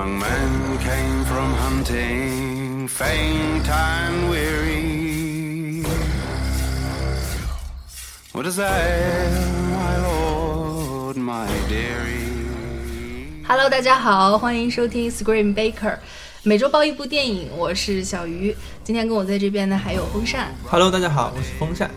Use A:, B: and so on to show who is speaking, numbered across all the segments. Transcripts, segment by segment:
A: young men came from hunting, faint and weary. What is that, my lord, my dearie?
B: Hello，大家好，欢迎收听 Scream Baker，每周报一部电影，我是小鱼。今天跟我在这边的还有风扇。
C: Hello，大家好，我是风扇。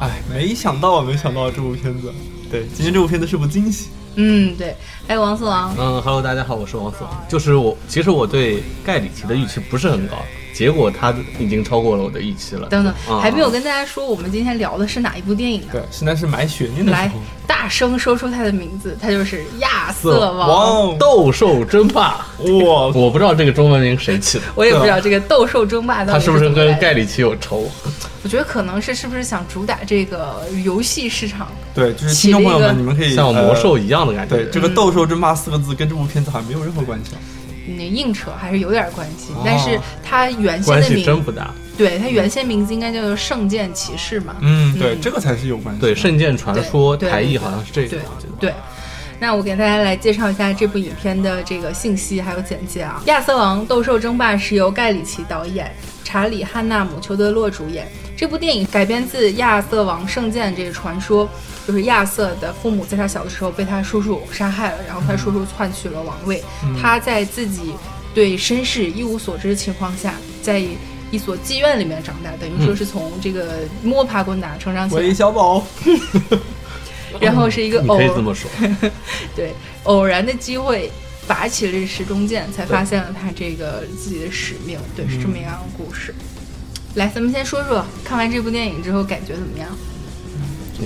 C: 哎，没想到，没想到这部片子，对，今天这部片子是部惊喜。
B: 嗯，对，还有王四王。
D: 嗯，Hello，大家好，我是王四王。就是我，其实我对盖里奇的预期不是很高，结果他已经超过了我的预期了。
B: 等等，
D: 啊
B: 还没有跟大家说我们今天聊的是哪一部电影呢？
C: 对，现在是埋悬念的时
B: 来。大声说出他的名字，他就是亚瑟
C: 哇
B: 王。
C: 哦，
D: 斗兽争霸，
C: 哇，
D: 我不知道这个中文名谁起的，
B: 我也不知道这个斗兽争霸到底
D: 他是不是跟盖里奇有仇？
B: 我觉得可能是是不是想主打这个游戏市场？
C: 对，就是听众朋友们，你们可以
D: 像魔兽
C: 呃
D: 一样的感觉。
C: 对，这个“斗兽争霸”四个字跟这部片子好像没有任何关系啊。
B: 那硬扯还是有点关系，
C: 哦
B: 但是它原先的名，
D: 真不大。
B: 对它原先名字应该叫做圣剑骑士嘛。
C: 嗯，对，
B: 嗯
C: 这个才是有关系的。
D: 对，《圣剑传说》台译好像是这个。
B: 对，那我给大家来介绍一下这部影片的这个信息还有简介啊。《亚瑟王斗兽争霸》是由盖里奇导演，查理·汉纳姆·裘德洛主演。这部电影改编自亚瑟王圣剑这个传说，就是亚瑟的父母在他小的时候被他叔叔杀害了，然后他叔叔篡取了王位。他在自己对身世一无所知的情况下，在一所妓院里面长大，等于说是从这个摸爬滚打成长起来
C: 韦，小宝，
B: 然后是一个
D: 你
B: 偶
D: 可以这么说。
B: 对，偶然的机会拔起了这时钟剑，才发现了他这个自己的使命。对，是这么一样的故事。来，咱们先说说看完这部电影之后感觉怎么样？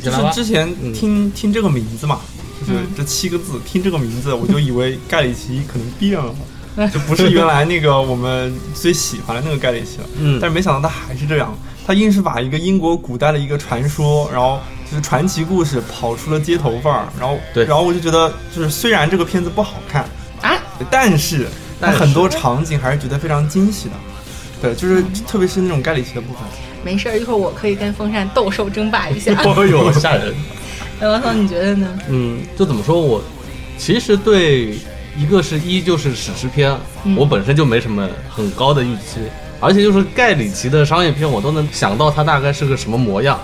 C: 就是。之前
D: 嗯
C: 听听这个名字嘛，就是
B: 嗯
C: 这七个字，听这个名字我就以为盖里奇可能变了。就不是原来那个我们最喜欢的那个盖里奇了，
D: 嗯
C: 但是没想到他还是这样，他硬是把一个英国古代的一个传说，然后就是传奇故事跑出了街头范儿，然后
D: 对
C: 然后我就觉得就是虽然这个片子不好看，
B: 啊，
C: 但是它
D: 但
C: 很多场景还是觉得非常惊喜的，对，就是特别是那种盖里奇的部分，
B: 没事儿，一会儿我可以跟风扇斗兽争霸一下。
D: 哦呦，吓人。
B: 那王涛，你觉得呢？
D: 嗯，就怎么说，我其实对一个是一就是史诗片，
B: 嗯
D: 我本身就没什么很高的预期，而且就是盖里奇的商业片，我都能想到它大概是个什么模样，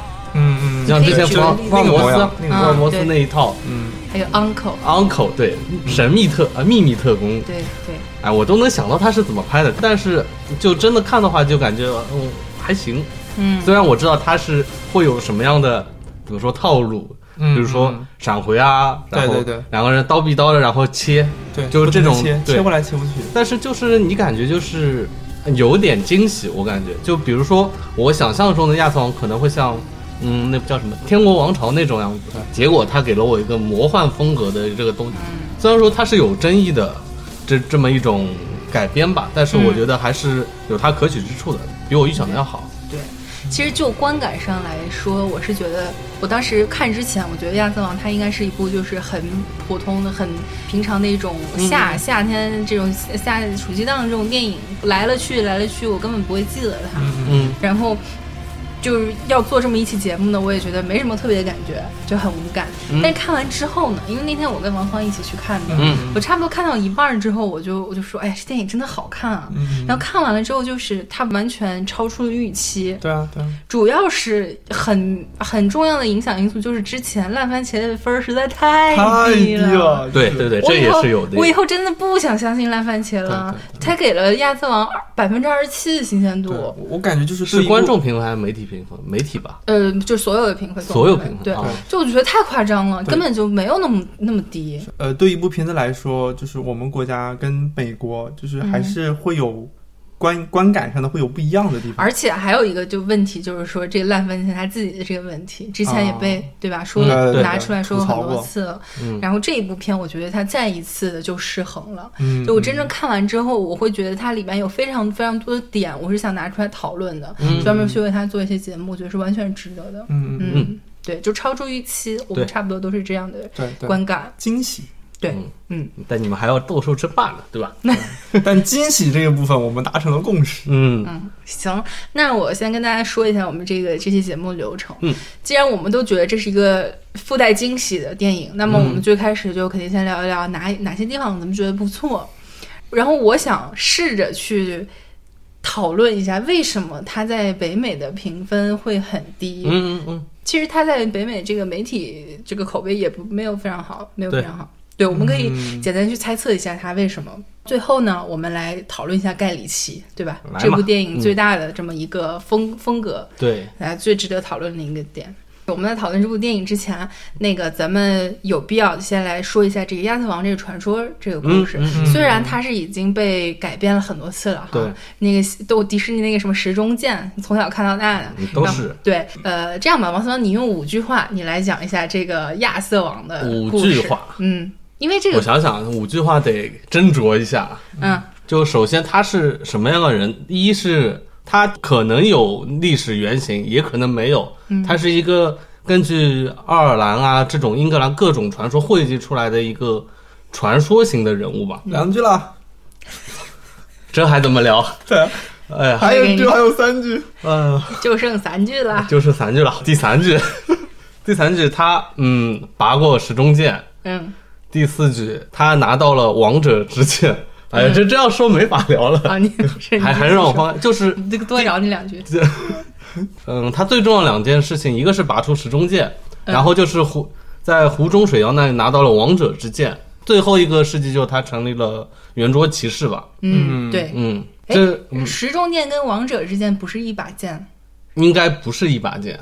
D: 像之前福尔摩斯
C: 那个
D: 福尔摩斯
B: 嗯
D: 那一套
C: 嗯，
B: 还有
D: Uncle，Uncle 对神秘特呃秘密特工，
B: 对对，
D: 哎，我都能想到他是怎么拍的，但是就真的看的话，就感觉嗯还行。
B: 嗯，
D: 虽然我知道他是会有什么样的怎么说套路，
C: 嗯
D: 比如说
C: 嗯
D: 闪回啊，然后
C: 对对对。
D: 两个人刀逼刀的，然后切，
C: 对，
D: 就是这种
C: 切切过来切过去，
D: 但是就是你感觉就是有点惊喜，我感觉。就比如说我想象中的亚瑟王可能会像。嗯，那叫什么《天国王朝》那种样子，结果他给了我一个魔幻风格的这个东西。虽然说它是有争议的，这这么一种改编吧，但是我
B: 嗯
D: 觉得还是有它可取之处的，比我预想的要好。
B: 对，其实就观感上来说，我是觉得，我当时看之前，我觉得《亚瑟王》它应该是一部就是很普通的、很平常的一种夏、夏天这种夏暑期档这种电影，来了去来了去，我根本不会记得它。
D: 嗯，
B: 然后就是要做这么一期节目呢，我也觉得没什么特别的感觉，就很无感。但是看完之后呢，因为那天我跟王芳一起去看的，
D: 嗯
B: 我差不多看到一半之后，我就我就说，哎呀，这电影真的好看啊！
C: 嗯
B: 然后看完了之后，就是它完全超出了预期，
C: 对啊对啊，
B: 主要是很很重要的影响因素，就是之前烂番茄的分儿实在太
C: 太低
B: 了。
C: 了，
D: 对对对，这
B: 我以后
D: 也是有的。
B: 我以后真的不想相信烂番茄了。他给了亚瑟王百分之二十七的新鲜度
C: 对，，我感觉就是对
D: 是观众评分还是媒体评分？媒体吧。
B: 呃，就所有的评分，
D: 所有评分
B: 对
D: 啊，
B: 就我觉得太夸张了，根本就没有那么那么低。
C: 呃，对一部片子来说，就是我们国家跟美国，就是还是会有观、观感上的会有不一样的地方。
B: 而且还有一个就问题，就是说这个烂番茄他自己的这个问题，之前也被、对吧说
C: 嗯
B: 拿出来说过很多次了。
D: 嗯
B: 然后这一部片，我觉得他再一次的就失衡了。
C: 嗯，
B: 就我真正看完之后，我会觉得它里面有非常非常多的点，我是想拿出来讨论的，
D: 嗯
B: 专门去为他做一些节目，我觉得是完全值得的。
C: 嗯嗯嗯，
B: 嗯，对，就超出预期，我们差不多都是这样的观感。
C: 惊喜。
B: 对，
D: 嗯
B: 嗯，
D: 但你们还要斗兽争霸呢，对吧？
C: 那 但惊喜这个部分，我们达成了共识。
D: 嗯嗯
B: 行，那我先跟大家说一下我们这个这期节目流程。
D: 嗯，
B: 既然我们都觉得这是一个附带惊喜的电影，那么我们最开始就肯定先聊一聊哪哪些地方咱们觉得不错。然后我想试着去讨论一下，为什么它在北美的评分会很低？
D: 嗯嗯嗯，
B: 其实它在北美这个媒体这个口碑也不没有非常好，没有非常好。对，我们可以
C: 嗯。
B: 简单去猜测一下他为什么。最后呢，我们来讨论一下盖里奇，对吧？这部电影最大的这么一个风、风格，
D: 对，
B: 来，最值得讨论的一个点。我们在讨论这部电影之前，那个咱们有必要先来说一下这个亚瑟王这个传说这个故事。
D: 嗯嗯
B: 虽然它是已经被改编了很多次了哈，那个都迪士尼那个什么时钟剑，从小看到大
D: 都是。
B: 对，呃，这样吧，王思王，你用五句话，你来讲一下这个亚瑟王的
D: 五
B: 故事。
D: 句话，
B: 嗯，因为这个我，
D: 想想，五句话得斟酌一下。
B: 嗯
D: 就首先他是什么样的人？一是他可能有历史原型，也可能没有。
B: 嗯
D: 他是一个根据爱尔兰啊这种英格兰各种传说汇集出来的一个传说型的人物吧。
C: 两句了，
D: 这还怎么聊？
C: 对，
D: 哎呀，
C: 还有一句，还有三句，
D: 嗯、
B: 就剩三句了，
D: 就剩三句了。第三句，第三句他嗯拔过时钟剑。
B: 嗯，
D: 第四局他拿到了王者之剑。哎呀，这这样说没法聊了。
B: 啊，你
D: 还还是让我放，就是
B: 这个多聊你两句，
D: 嗯，他最重要两件事情，一个是拔出时钟剑，
B: 嗯
D: 然后就是湖在湖中水妖那里拿到了王者之剑，最后一个事迹就是他成立了圆桌骑士吧。
B: 嗯，对，
D: 嗯，
B: 哎
D: 这嗯
B: 时钟剑跟王者之剑不是一把剑，
D: 应该不是一把剑，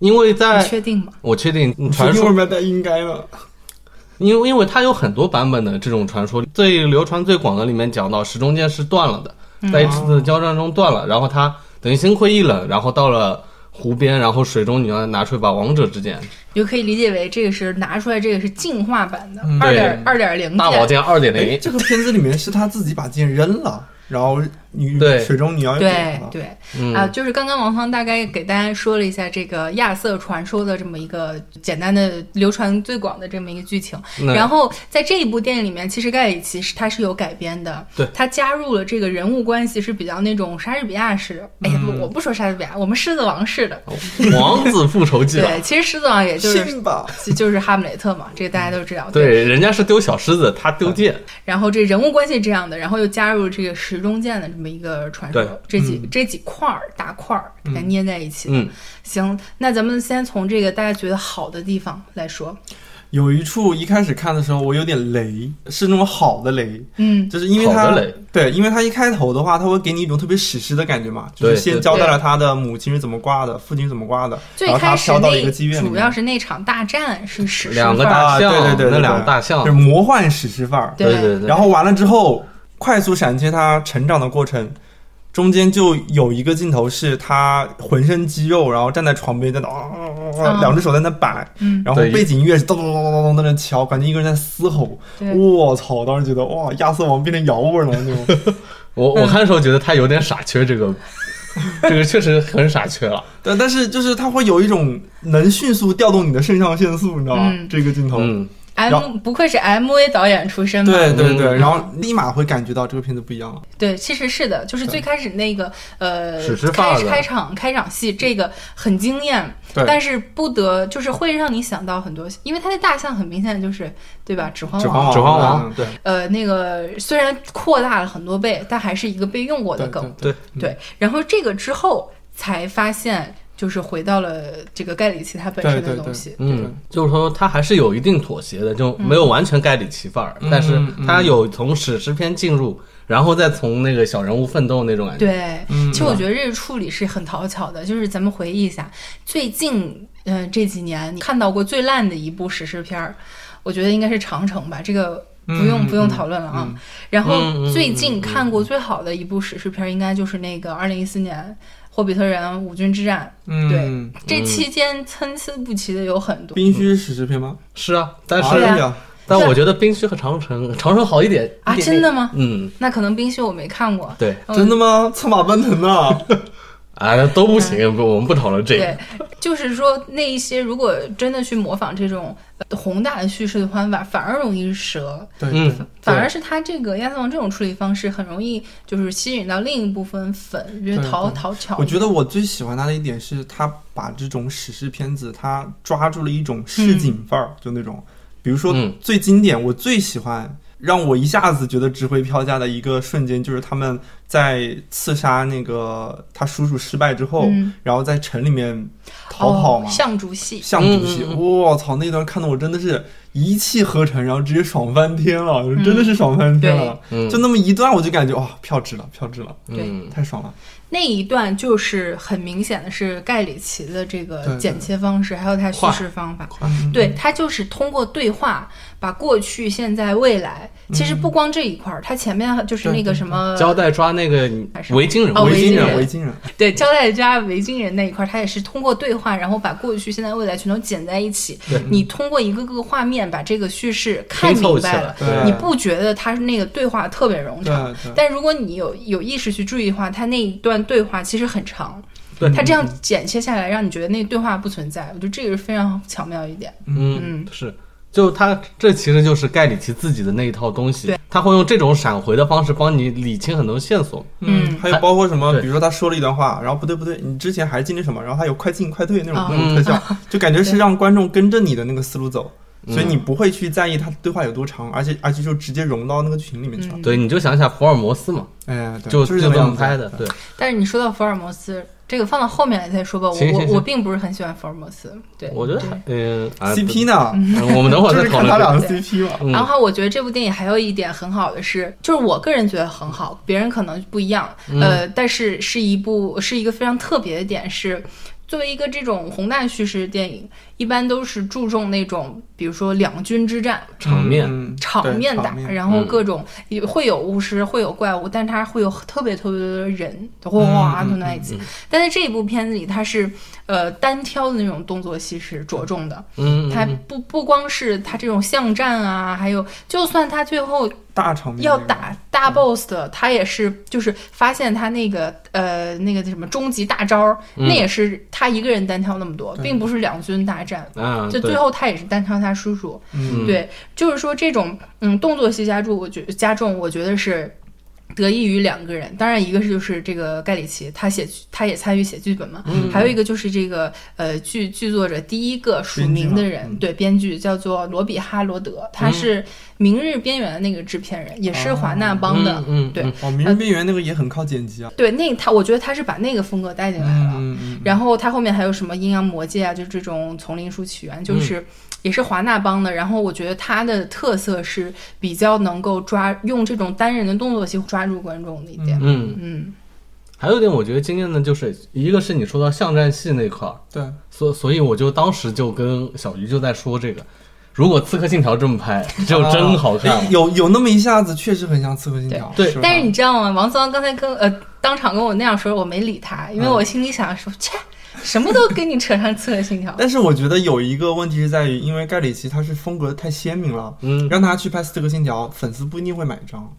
D: 因为
B: 你
D: 在
B: 确定吗？
D: 我确定
C: 传
D: 传说，
C: 说里面带应该呢？
D: 因为因为它有很多版本的这种传说，最流传最广的里面讲到时钟剑是断了的，
B: 嗯。
D: 在一次的交战中断了，然后他等于心灰意冷，然后到了湖边，然后水中女妖拿出一把王者之剑，
B: 你就可以理解为这个是拿出来，这个是进化版的
C: 嗯
B: 二点
D: 对
B: 二点零
D: 大宝剑二点
C: 哎，
D: 零，
C: 这个片子里面是他自己把剑扔了，然后女
D: 对
C: 水中女妖又给
B: 对。对
D: 嗯
B: 啊，就是刚刚王芳大概给大家说了一下这个亚瑟传说的这么一个简单的流传最广的这么一个剧情。
D: 那
B: 然后在这一部电影里面，其实盖里奇是他是有改编的，
D: 对
B: 他加入了这个人物关系是比较那种莎士比亚式的。哎呀，不，我不说莎士比亚，我们狮子王式的。
D: 王子复仇记。
B: 对，其实狮子王也就是，就就是哈姆雷特嘛，这个大家都知道。
D: 对，人家是丢小狮子，他丢剑。
B: 然后这人物关系这样的，然后又加入这个时钟剑的这么一个传说，这几、这几块儿大块儿给它捏在一起。
D: 嗯，
B: 行，那咱们先从这个大家觉得好的地方来说。
C: 有一处一开始看的时候我有点雷，是那种好的雷，
B: 嗯。
C: 就是因为他
D: 好的雷。
C: 对，因为它一开头的话，它会给你一种特别史诗的感觉嘛，就是先交代了他的母亲是怎么挂的，父亲是怎么挂的，
B: 最
C: 然后他
B: 开始
C: 飘到一个
B: 那
C: 妓院里，
B: 主要是那场大战是史诗
D: 两个
B: 范儿。
C: 啊
D: 大象，
C: 对对对对
D: 那两个大象
C: 就是，魔幻史诗范儿。
B: 对
D: 对对。
C: 然后完了之后，快速闪切他成长的过程，中间就有一个镜头是他浑身肌肉，然后站在床边在那、啊啊啊啊
B: 嗯
C: 两只手在那摆，
B: 嗯
C: 然后背景音乐是咚咚咚咚咚咚在那敲，感觉一个人在嘶吼。我操！当时觉得哇，亚瑟王变成摇滚了那种。
D: 我我看的时候觉得他有点傻缺，这个这个确实很傻缺了。
C: 但但是就是他会有一种能迅速调动你的肾上腺素，你知道吗？
B: 嗯
C: 这个镜头。
D: 嗯，
B: M 不愧是 MV 导演出身嘛。
C: 对对对，
D: 嗯
C: 然后立马会感觉到这个片子不一样了。
B: 对，其实是的，就是最开始那个呃开
D: 儿的
B: 开场开场戏，这个很惊艳，但是不得就是会让你想到很多，因为它的大象很明显就是对吧？指环王，
C: 指环王，对
B: 呃，那个虽然扩大了很多倍，但还是一个被用过的
C: 对
B: 梗。
C: 对
D: 对，
B: 对，然后这个之后才发现，就是回到了这个盖里奇他本身的
C: 对对
B: 东西。
D: 嗯，就是说他还是有一定妥协的，就没有完全盖里奇范儿，
C: 嗯
D: 但是
C: 嗯
D: 他有从史诗片进入，然后再从那个小人物奋斗那种感觉。
B: 对，
C: 嗯
B: 其实我觉得这个处理是很讨巧的。就是咱们回忆一下，最近嗯、呃这几年你看到过最烂的一部史诗片儿，我觉得应该是《长城》吧。这个不用、
C: 嗯
B: 不用
C: 嗯
B: 讨论了啊。
C: 嗯
B: 然后最近看过最好的一部史诗片儿，应该就是那个二零一四年《霍比特人：五军之战》。
C: 嗯，对
B: 这期间参差不齐的有很多。
C: 冰虚史诗片吗？
D: 是啊，但是、但我觉得冰虚和长城，长城好一点
B: 啊
D: 一点点
B: 真的吗
D: 嗯，
B: 那可能冰须我没看过，
D: 对，
B: 嗯
C: 真的吗？策马奔腾啊！
D: 啊，都不行，不，我们不讨论这个
B: 对。，就是说那一些如果真的去模仿这种呃宏大的叙事的方法，反而容易折。
C: 对，
D: 嗯，
B: 反而是他这个亚瑟王这种处理方式，很容易就是吸引到另一部分粉，就是
C: 对
B: 讨讨巧。
C: 我觉得我最喜欢他的一点是，他把这种史诗片子，他抓住了一种市井范儿，就那种，比如说
D: 嗯
C: 最经典，我最喜欢让我一下子觉得值回票价的一个瞬间，就是他们在刺杀那个他叔叔失败之后，
B: 嗯。
C: 然后在城里面逃跑嘛，
B: 哦象竹戏，
C: 象竹戏，
D: 嗯嗯
C: 我操，那段看的我真的是一气呵成，然后直接爽翻天了，真的是爽翻天了。
D: 嗯，
C: 就那么一段，我就感觉哇，票值了，票值了，太爽了。
B: 那一段就是很明显的是盖里奇的这个剪切方式，还有他叙事方法。
C: 嗯
B: 对他就是通过对话把过去、现在、未来，其实不光这一块儿，他前面就是那个什么
D: 交代抓那个维京人，
B: 哦
C: 维京人，
B: 维京人
C: 人，
B: 对交代加维京人那一块儿，他也是通过对话，然后把过去、现在、未来全都剪在一起。你通过一个个画面把这个叙事看明白了，
C: 对
B: 你不觉得他是那个对话特别冗
C: 对
B: 长？
C: 对。
B: 但如果你有有意识去注意的话，他那一段对话其实很长，
D: 对
B: 他这样剪切下来，让你觉得那对话不存在，我觉得这个是非常巧妙一点。
D: 嗯
B: 嗯，
D: 是。就他这其实就是盖里奇自己的那一套东西
B: 对，
D: 他会用这种闪回的方式帮你理清很多线索。
B: 嗯
C: 还有包括什么，比如说他说了一段话，然后不对不对，你之前还经历什么，然后他有快进快退那种、
B: 啊
C: 那种特效，就感觉是让观众跟着你的那个思路走，
D: 嗯
C: 所以你不会去在意他对话有多长，而且而且就直接融到那个剧情里面去了。
B: 嗯
D: 对，你就想想福尔摩斯嘛，
C: 哎，对
D: 就
C: 就是这
D: 么拍的。对，
B: 但是你说到福尔摩斯，这个放到后面来再说吧。我我我并不是很喜欢福尔摩斯，对，
D: 我觉得还嗯啊
C: CP 呢，
D: 嗯 我们等会儿
C: 就
D: 再讨论
C: 他俩的 CP 嘛。
D: 嗯
B: 然后我觉得这部电影还有一点很好的是，就是我个人觉得很好，别人可能不一样。
D: 嗯
B: 呃，但是是一部是一个非常特别的点是。作为一个这种宏大叙事的电影，一般都是注重那种，比如说两军之战，
D: 场面。
C: 嗯
B: 场面打，
C: 面。
B: 然后
D: 嗯。
B: 各种也会有巫师，会有怪物，但它会有特别特别多的人，哇，
C: 嗯
B: 都在一起。
D: 嗯
B: 但在这一部片子里，它是呃单挑的那种动作戏是着重的，
D: 嗯，
B: 它
D: 嗯。
B: 不不光是它这种巷战啊，还有就算它最后
C: 大场面
B: 要打大 boss 的，他也是就是发现他那个呃那个什么终极大招那也是他一个人单挑那么多，并不是两军大战。
D: 啊，
B: 就最后他也是单挑他叔叔，
C: 嗯。
B: 对，就是说这种嗯动作戏加重，我觉加重，我觉得是得益于两个人，当然一个是就是这个盖里奇，他写他也参与写剧本嘛，
D: 嗯
B: 还有一个就是这个呃剧剧作者第一个署名的人，
C: 编嗯
B: 对编剧叫做罗比哈罗德，他是《明日边缘》的那个制片人，也是华纳帮的，对
D: 嗯对
C: 哦，《明日边缘》那个也很靠剪辑啊。
B: 对，那他我觉得他是把那个风格带进来了。
C: 嗯嗯
B: 然后他后面还有什么阴阳魔界啊，就是这种丛林书起源，
C: 嗯
B: 就是也是华纳帮的。然后我觉得他的特色是比较能够抓用这种单人的动作戏抓住观众的一点。
D: 嗯，
B: 嗯
D: 还有一点我觉得惊艳的就是，一个是你说到巷战戏那块儿，
C: 对，
D: 所所以我就当时就跟小鱼就在说这个，如果《刺客信条》这么拍，就真好看
C: 有有那么一下子，确实很像《刺客信条》。
D: 对
C: 吧
B: 但是你知道吗？王思王刚才跟呃当场跟我那样说，我没理他，因为
C: 嗯
B: 我心里想说，切，什么都跟你扯上刺客信条。
C: 但是我觉得有一个问题是在于，因为盖里奇他是风格太鲜明了，
D: 嗯，
C: 让他去拍《刺客信条》，粉丝不一定会买账。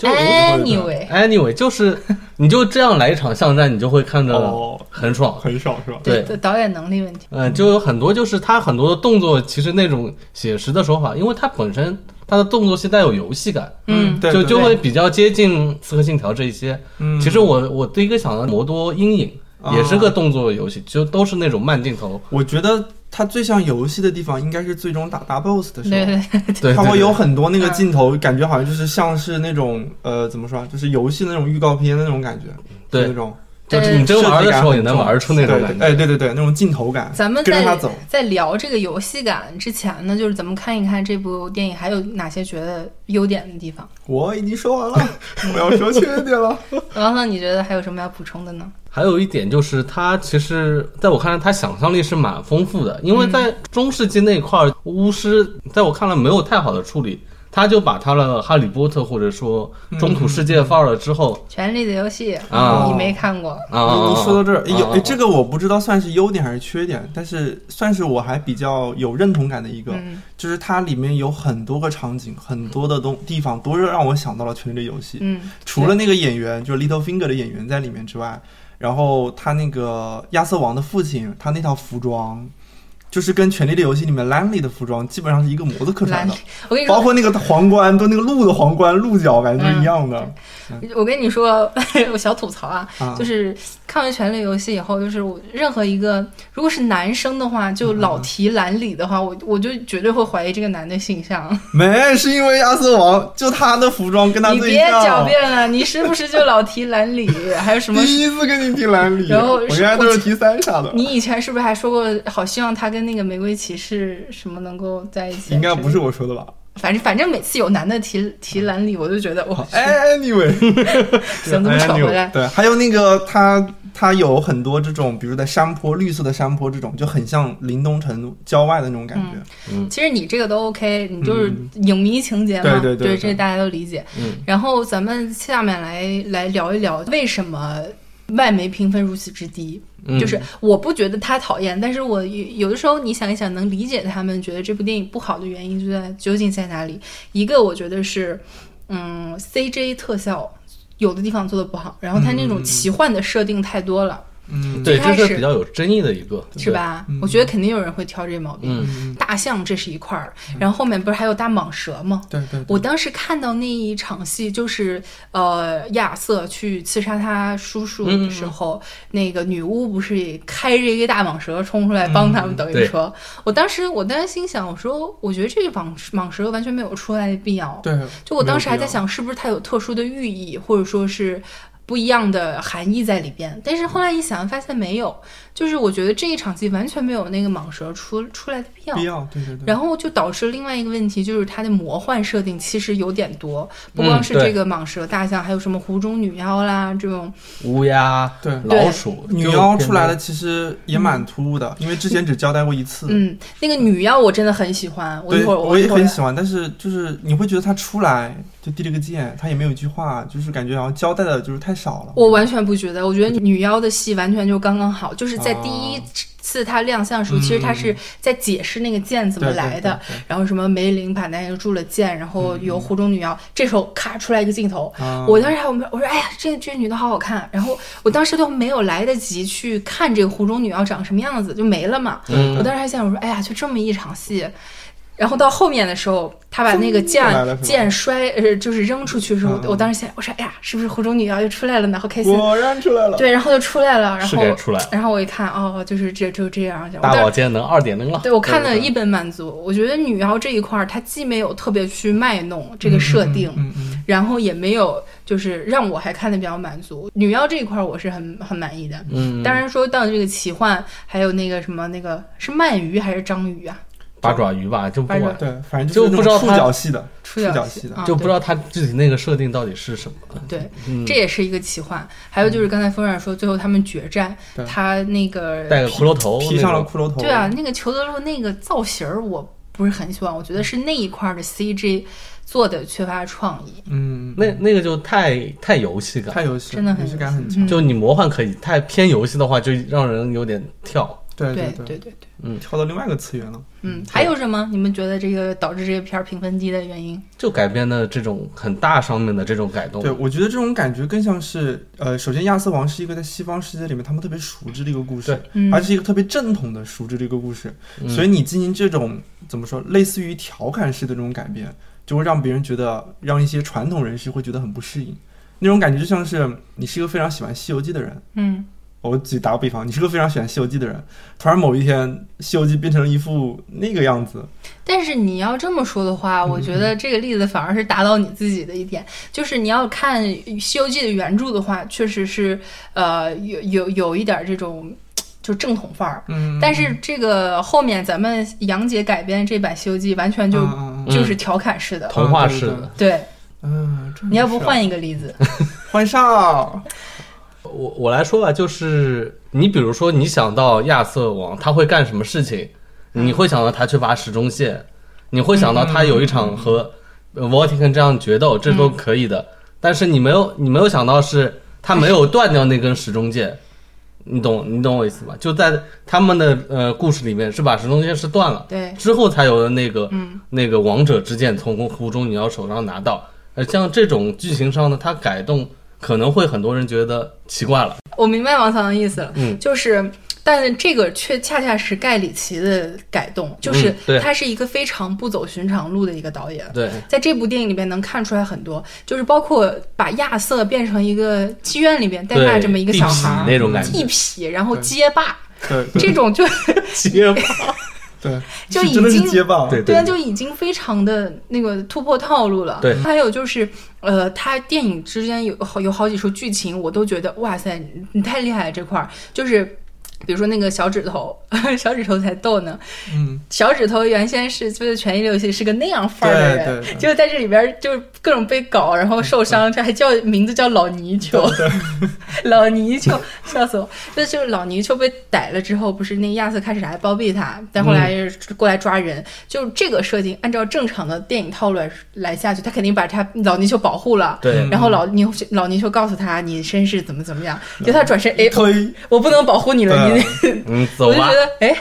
D: Anyway，anyway，就是你就这样来一场巷战，你就会看着
C: 哦
D: 很爽。
C: 很爽是吧？
D: 对
B: 对导演能力问题。
D: 嗯，就有很多就是他很多的动作，其实那种写实的手法，因为他本身他的动作戏带有游戏感，
B: 嗯
C: 对，对
D: 就就会比较接近《刺客信条》这一些。
C: 嗯
D: 其实我我第一个想到《魔多阴影》
C: 啊
D: 也是个动作游戏，就都是那种慢镜头。
C: 我觉得它最像游戏的地方，应该是最终打大 boss 的时候。
B: 对对对，
C: 它会有很多那个镜头，感觉好像就是像是那种呃，怎么说啊，就是游戏那种预告片的那种感觉，
D: 对
C: 那种
D: 就是你真玩的时候也能玩出那种感觉。
C: 哎，对对对，那种镜头感，
B: 咱们在。在聊这个游戏感之前呢，就是咱们看一看这部电影还有哪些觉得优点的地方。
C: 我已经说完了，我要说缺点了。
B: 王总，你觉得还有什么要补充的呢？
D: 还有一点就是，它其实在我看来，它想象力是蛮丰富的，因为在中世纪那块儿，巫师在我看来没有太好的处理，他就把他的哈利波特或者说中土世界放了之后，《
B: 权力的游戏》
D: 啊。
B: 你没看过？
D: 啊，
C: 你说到这儿，哎有这个我不知道算是优点还是缺点，但是算是我还比较有认同感的一个，
B: 嗯。
C: 就是它里面有很多个场景，很多的东地方都是让我想到了《权力的游戏》。
B: 嗯，
C: 除了那个演员，就是 Littlefinger 的演员在里面之外，然后他那个亚瑟王的父亲，他那套服装，就是跟《权力的游戏》里面兰利的服装基本上是一个模子刻出来
B: 蓝
C: 的，，
B: 我跟你说，
C: 包括那个皇冠，都那个鹿的皇冠、鹿角，感觉都是一样的。
B: 我跟你说，我小吐槽啊，
C: 啊
B: 就是看完《权力游戏》以后，就是我任何一个如果是男生的话，就老提兰里的话，我我就绝对会怀疑这个男的性向。
C: 没，是因为亚瑟王就他的服装跟他
B: 你别。狡辩了，你是不是就老提兰里？还有什么？
C: 第一次跟你提兰里，
B: 然后
C: 我原来都是提三傻的。
B: 你以前是不是还说过，好希望他跟那个玫瑰骑士什么能够在一起？
C: 应该不是，我说的吧
B: 反正反正每次有男的提提蓝里，我就觉得哇
C: ，？Anyway，
B: 行，这么扯回来。
C: 对，还有那个他他有很多这种，比如在山坡绿色的山坡这种，就很像林东城郊外的那种感觉。
B: 其实你这个都 OK，你就是
C: 嗯
B: 影迷情节嘛，
C: 对对对对
B: 这大家都理解。
D: 嗯，
B: 然后咱们下面来来聊一聊为什么外媒评分如此之低。
D: 嗯
B: 就是我不觉得他讨厌，但是我有有的时候你想一想，能理解他们觉得这部电影不好的原因就在究竟在哪里？一个我觉得是，嗯，CJ 特效有的地方做的不好，然后它那种奇幻的设定太多了，
C: 嗯，
D: 对，
B: 最开始
D: 这是比较有争议的一个，
B: 是吧？
C: 嗯
B: 我觉得肯定有人会挑这毛病。
D: 嗯
B: 大象这是一块儿，然后后面不是还有大蟒蛇吗？
C: 对对对，
B: 我当时看到那一场戏，就是呃亚瑟去刺杀他叔叔的时候，那个女巫不是也开着一个大蟒蛇冲出来帮他们等于说，我当时我当时心想，我说我觉得这个蟒蟒蛇完全没有出来的必要。
C: 对，
B: 就我当时还在想，是不是它有特殊的寓意，或者说是不一样的含义在里边。但是后来一想，发现没有，就是我觉得这一场戏完全没有那个蟒蛇出出来的必要。
C: 必要，对对对。
B: 然后就导致另外一个问题，就是它的魔幻设定其实有点多，不光是这个蟒蛇、大象，还有什么湖中女妖啦这种。
D: 乌鸦、
C: 对
D: 老鼠、
C: 女妖出来的其实也蛮突兀的，因为之前只交代过一次。
B: 嗯，那个女妖我真的很喜欢，我一，会儿
C: 我也很喜欢，但是就是你会觉得她出来就递了个剑，她也没有一句话，就是感觉好像交代的就是太少了。
B: 我完全不觉得，我觉得女妖的戏完全就刚刚好，就是在第一
C: 哦
B: 次他亮相的时候，其实他是在解释那个剑怎么来的，然后什么梅林把男人铸了剑，然后由湖中女妖，这时候咔出来一个镜头，
C: 啊
B: 我当时还我们我说哎呀，这这女的好好看，然后我当时都没有来得及去看这个湖中女妖长什么样子，就没了嘛。
D: 嗯
B: 我当时还想我说哎呀，就这么一场戏。然后到后面的时候，他把那个剑剑摔，呃，就是扔出去的时候，我当时想，我说，哎呀，是不是湖中女妖又出来了呢？好开心！
C: 果然出来了。
B: 对，然后就出来了，然后
D: 出来了
B: 然后我一看，哦，就是这就这样，我
D: 大宝剑能二点零了。
B: 对我看了一本满足。我觉得女妖这一块儿，它既没有特别去卖弄这个设定，
C: 嗯嗯
B: 然后也没有就是让我还看的比较满足。女妖这一块儿我是很很满意的。
D: 嗯，
B: 当然说到这个奇幻，还有那个什么那个是鳗鱼还是章鱼啊？
D: 八爪鱼吧，就不管
C: 嗯，对，反正
D: 就不知道触
C: 角系的，
B: 触
C: 角
B: 系
C: 的。
B: 啊
D: 就不知道它具体那个设定到底是什么。
B: 对，
D: 嗯
B: 这也是一个奇幻。还有就是刚才风冉说，最后他们决战，
C: 对
B: 他那个
D: 戴个骷髅头，
C: 披上了骷髅头。
B: 对啊，，那个裘德洛那个造型儿我不是很喜欢，我觉得是那一块儿的 CG 做的缺乏创意。
C: 嗯，
D: 那那个就太太游戏感，
C: 太游戏了，
B: 真的很
C: 游戏感很强。
D: 就你魔幻可以，太偏游戏的话，就让人有点跳。
C: 对
B: 对
C: 对，
B: 对对嗯，
C: 跳到另外一个次元了。
B: 嗯，还有什么？你们觉得这个导致这个片儿评分低的原因？
D: 就改编的这种很大上面的这种改动，
C: 对，我觉得这种感觉更像是，呃，首先亚瑟王是一个在西方世界里面他们特别熟知的一个故事而是一个特别正统的熟知的一个故事，
D: 嗯
C: 所以你进行这种怎么说，类似于调侃式的这种改编，就会让别人觉得，让一些传统人士会觉得很不适应。那种感觉就像是你是一个非常喜欢《西游记》的人，
B: 嗯，
C: 我举打个比方，你是个非常喜欢《西游记》的人，突然某一天《西游记》变成了一副那个样子，
B: 但是你要这么说的话，我觉得这个例子反而是打倒你自己的一点，就是你要看《西游记》的原著的话，确实是呃有有有一点这种就正统范儿。
C: 嗯，
B: 但是这个后面咱们杨姐改编这版《西游记》，完全就、就是调侃式的。
D: 童话式的。
B: 对，
C: 嗯，
B: 你要不换一个例子？
C: 换上？
D: 我我来说吧，就是你比如说你想到亚瑟王他会干什么事情，你会想到他去拔时钟线，你会想到他有一场和呃 Vatican 这样决斗，这都可以的。但是你没有你没有想到是他没有断掉那根时钟剑，你懂你懂我意思吧？就在他们的呃故事里面是把时钟剑是断了，
B: 对，
D: 之后才有了那个、
B: 嗯
D: 那个王者之剑从湖中你要手上拿到。呃，像这种剧情上呢，它改动可能会很多人觉得奇怪了。
B: 我明白王强的意思了，
D: 嗯
B: 就是。但这个却恰恰是盖里奇的改动，就是他是一个非常不走寻常路的一个导演。
D: 对，
B: 在这部电影里面能看出来很多，就是包括把亚瑟变成一个妓院里边带大这么一个小孩
D: 那种感觉
B: 地痞，然后
C: 对
B: 街霸，这种就
D: 结巴，
C: 对，
B: 就已
C: 真的是
B: 经
C: 街霸，
D: 对
B: 对啊，就已经非常的那个突破套路了。
D: 对
B: 还有就是，呃，他电影之间有好有好几处剧情，我都觉得哇塞，你你太厉害了这块儿，就是。比如说那个小指头，小指头才逗呢。
C: 嗯，
B: 小指头原先是就是《权力游戏》是个那样范儿的人，
C: 对对对。
B: 结果在这里边就是各种被搞，然后受伤，这还叫名字叫老泥鳅，老泥鳅，笑死我！那就是老泥鳅被逮了之后，不是那亚瑟开始还包庇他，但后来过来抓人，就这个设定，按照正常的电影套路来来下去，他肯定把他老泥鳅保护了。
D: 对。
B: 然后老泥老泥鳅告诉他你身世怎么怎么样，就他转身，哎，
C: 推，
B: 我不能保护你了，你
D: 嗯，走吧
B: 我就觉，得哎，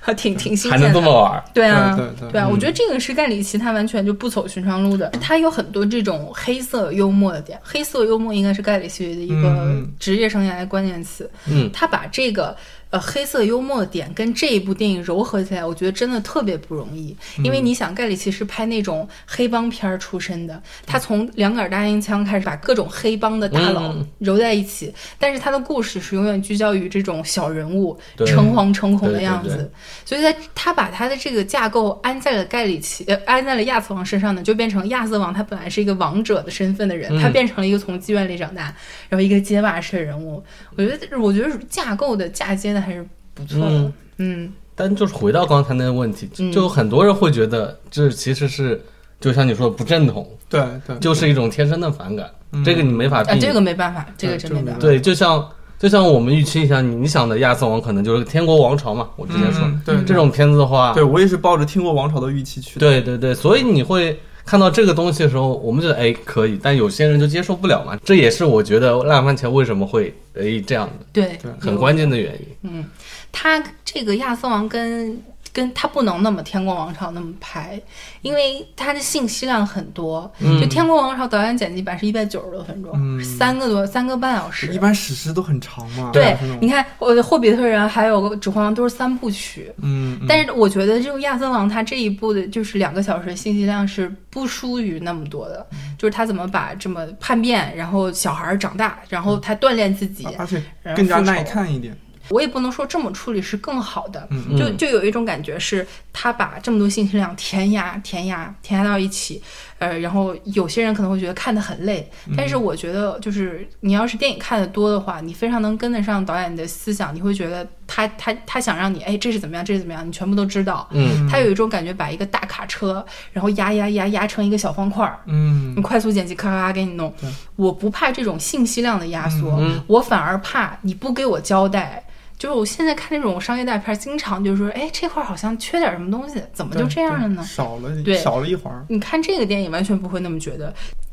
B: 还挺挺新鲜的。
D: 能这么玩儿。
B: 对啊，
C: 对对对
B: 啊，我觉得这个是盖里奇他完全就不走寻常路的，他有很多这种黑色幽默的点，黑色幽默应该是盖里奇的一个职业生涯的关键词。
D: 嗯，
B: 他把这个呃黑色幽默的点跟这一部电影糅合起来，我觉得真的特别不容易。因为你想，盖里奇是拍那种黑帮片儿出身的，他从两杆大烟枪开始把各种黑帮的大佬
D: 嗯
B: 揉在一起，但是他的故事是永远聚焦于这种小人物诚惶诚恐的样子。所以在他把他的这个架构安在了盖里奇，呃，安在了亚瑟王身上呢，就变成亚瑟王他本来是一个王者的身份的人，
D: 嗯
B: 他变成了一个从妓院里长大，然后一个街霸式的人物。我觉得，我觉得架构的嫁接的还是不错的。
D: 嗯。
B: 嗯。
D: 但就是回到刚才那个问题，
B: 嗯。
D: 就很多人会觉得这其实是，就像你说的不正统，
C: 对对，
D: 就是一种天生的反感，
C: 嗯。
D: 这个你没法避
B: 啊，
D: 免。
B: 这个没办法，这个
C: 对这个没
B: 真没办法。
D: 对，就像就像我们预期一下，你你想的亚瑟王可能就是天国王朝嘛，我之前说、
C: 嗯对。
D: 这种片子的话，
C: 对我也是抱着天国王朝的预期去的，
D: 对对对，所以你会看到这个东西的时候，我们觉得哎可以，但有些人就接受不了嘛，这也是我觉得烂番茄为什么会哎这样的。
B: 对
C: 对
D: 很关键的原因。
B: 嗯，他这个亚瑟王跟跟他不能那么天国王朝那么拍，因为他的信息量很多。
D: 嗯
B: 就天国王朝导演剪辑版是一百九十多分钟，
C: 嗯
B: 三个多三个半小时。
C: 一般史诗都很长嘛，
B: 对，你看我的《霍比特人》还有个《指环王》都是三部曲。
C: 嗯，嗯
B: 但是我觉得，这个亚瑟王他这一部的就是两个小时，信息量是不输于那么多的。
C: 嗯
B: 就是他怎么把这么叛变，然后小孩儿长大，然后他锻炼自己，
C: 而且更加耐看一点，
B: 我也不能说这么处理是更好的，
C: 嗯
B: 就
D: 嗯
B: 就有一种感觉是，他把这么多信息量填压、填压、填压到一起，呃，然后有些人可能会觉得看得很累，但是我觉得就是你要是电影看的多的话，你非常能跟得上导演的思想，你会觉得他他他想让你，哎，这是怎么样，这是怎么样，你全部都知道。
D: 嗯，
B: 他有一种感觉，把一个大卡车，然后压压压压成一个小方块儿，
C: 嗯
B: 你快速剪辑，咔咔咔给你弄。我不怕这种信息量的压缩，
D: 嗯
B: 我反而怕你不给我交代。就是我现在看那种商业大片，经常就是说，哎，这块儿好像缺点什么东西，怎么就这样了呢？
C: 少了
B: 对
C: 少了一环儿，
B: 你看这个电影完全不会那么觉得，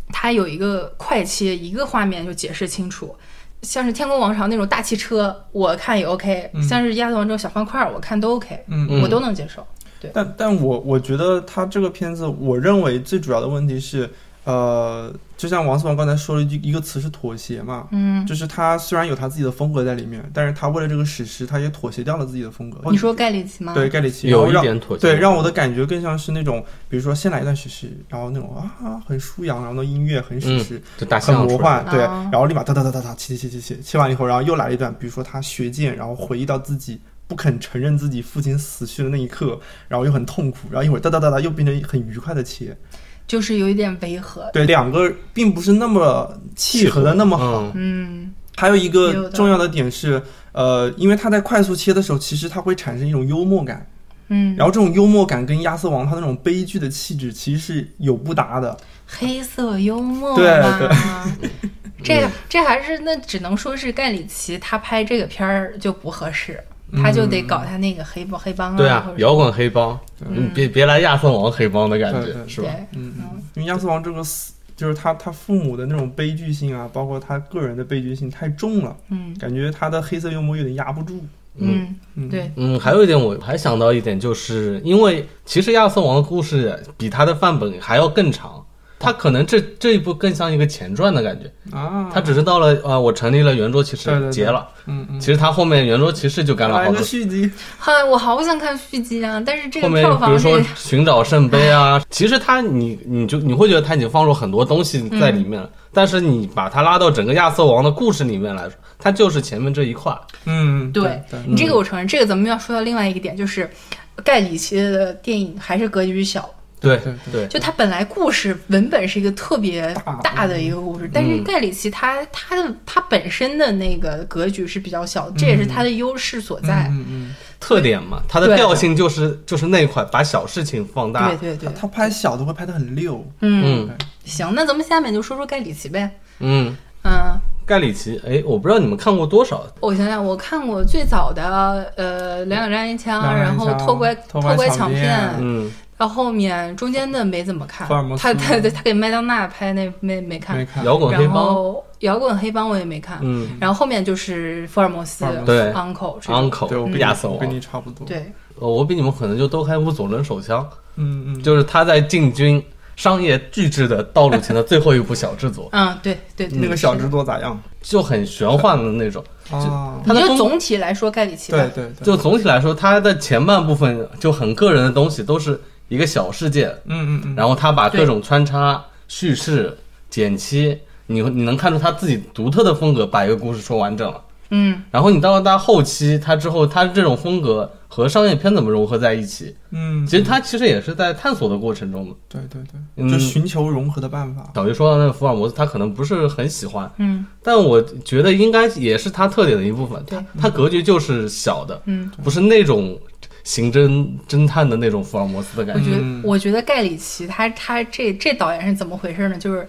B: 它有一个快切，一个画面就解释清楚。像是天空王朝那种大汽车，我看也 OK；、
C: 嗯
B: 像是亚瑟王这种小方块儿，我看都 OK，、
C: 嗯
D: 嗯
B: 我都能接受。
C: 对但但我我觉得他这个片子，我认为最主要的问题是，呃，就像王思王刚才说了一句一个词是妥协嘛，
B: 嗯，
C: 就是他虽然有他自己的风格在里面，但是他为了这个史诗，他也妥协掉了自己的风格。
B: 你说盖里奇吗？
C: 对盖里奇
D: 有一
C: 然后让
D: 点妥协。
C: 对，让我的感觉更像是那种，比如说先来一段史诗，然后那种啊很舒扬，然后那音乐很史诗，
D: 就大
C: 很魔幻，对，
B: 啊
C: 然后立马哒哒哒哒哒切切切切切，切完以后，然后又来了一段，比如说他学剑，然后回忆到自己不肯承认自己父亲死去的那一刻，然后又很痛苦，然后一会儿哒哒哒哒又变成很愉快的切，
B: 就是有一点违和。
C: 对，两个并不是那么契合的那么好。
D: 嗯。
B: 嗯。
C: 还有一个重要的点是，呃，因为他在快速切的时候，其实它会产生一种幽默感，
B: 嗯，
C: 然后这种幽默感跟亚瑟王他那种悲剧的气质其实是有不搭的。
B: 黑色幽默
C: 对
B: 嘛，这这还是那只能说是盖里奇他拍这个片儿就不合适，他就得搞他那个黑帮黑帮啊，
D: 对啊摇滚黑帮，别别来亚瑟王黑帮的感
C: 对对
D: 觉是吧？
B: 嗯，
C: 嗯，因为亚瑟王这个死，就是他他父母的那种悲剧性啊，包括他个人的悲剧性太重了，
B: 嗯。
C: 感觉他的黑色幽默有点压不住。
B: 嗯。
C: 嗯，
B: 对，
D: 嗯，还有一点我还想到一点，就是因为其实亚瑟王的故事比他的范本还要更长，他可能这这一部更像一个前传的感觉，
C: 啊，
D: 他只是到了啊，我成立了圆桌骑士
C: 对对对
D: 结了，
C: 嗯嗯，
D: 其实他后面圆桌骑士就干了好多。
C: 续集，
B: 嗨，我好想看续集啊！但是这
D: 后面
B: 个票房
D: 比如说寻找圣杯啊，其实他你你就你会觉得他已经放入很多东西在里面了，但是你把它拉到整个亚瑟王的故事里面来说，它就是前面这一块。
C: 嗯，
B: 对
C: 对，
B: 你这个我承认，这个咱们要说到另外一个点，就是盖里奇的电影还是格局小。
D: 对
C: 对
D: 对，
B: 就它本来故事文本是一个特别
C: 大
B: 大的一个故事，但是盖里奇他他的他本身的那个格局是比较小，这也是他的优势所在。
C: 嗯嗯，
D: 特点嘛，它的调性就是就是那一块，把小事情放大。
B: 对对对，
C: 他拍小的会拍的很溜，
B: 嗯，
D: 嗯。
B: 行，那咱们下面就说说盖里奇呗。
D: 嗯，
B: 嗯，
D: 盖里奇，哎，我不知道你们看过多少。
B: 我想想，我看过最早的呃两两战一枪，然后偷拐
C: 偷拐
B: 拐
C: 抢骗
B: 骗，
D: 嗯，
B: 然后后面中间的没怎么看
C: 福尔摩。斯
B: 他他对他给麦当娜拍那没没看
C: 没，看，
D: 摇滚黑帮，
B: 摇滚黑帮我也没看。
D: 嗯
B: 然后后面就是福尔摩斯
C: 摩斯
D: 对
B: Uncle 这种
C: 对我
D: ，Uncle
C: 跟你
D: 亚瑟
C: 我跟。你差不多，，
B: 对，
D: 呃我比你们可能就多看过左轮手枪，
C: 嗯嗯，
D: 就是他在进军商业巨制的道路前的最后一部小制作，
B: 嗯，对对对，
C: 那个小制。作咋样
D: 就很玄幻的那种。
B: 就
D: 它的风
B: 总体来说，盖里奇
C: 对对对，
D: 就总体来说，他的前半部分就很个人的东西，都是一个小事件，
C: 嗯嗯嗯，
D: 然后他把各种穿插、叙事、剪切，你你能看出他自己独特的风格，把一个故事说完整了。
B: 嗯，
D: 然后你到了他后期，他之后他这种风格和商业片怎么融合在一起？
C: 嗯，
D: 其实他其实也是在探索的过程中的。
C: 对对对，
D: 嗯。
C: 就寻求融合的办法，
D: 小鱼说到那个福尔摩斯，他可能不是很喜欢，
B: 嗯。
D: 但我觉得应该也是他特点的一部分。
B: 对
D: 他他格局就是小的，
B: 嗯，
D: 不是那种刑侦侦探的那种福尔摩斯的感觉。
B: 我觉得
C: 嗯
B: 我觉得盖里奇他他这这导演是怎么回事呢？就是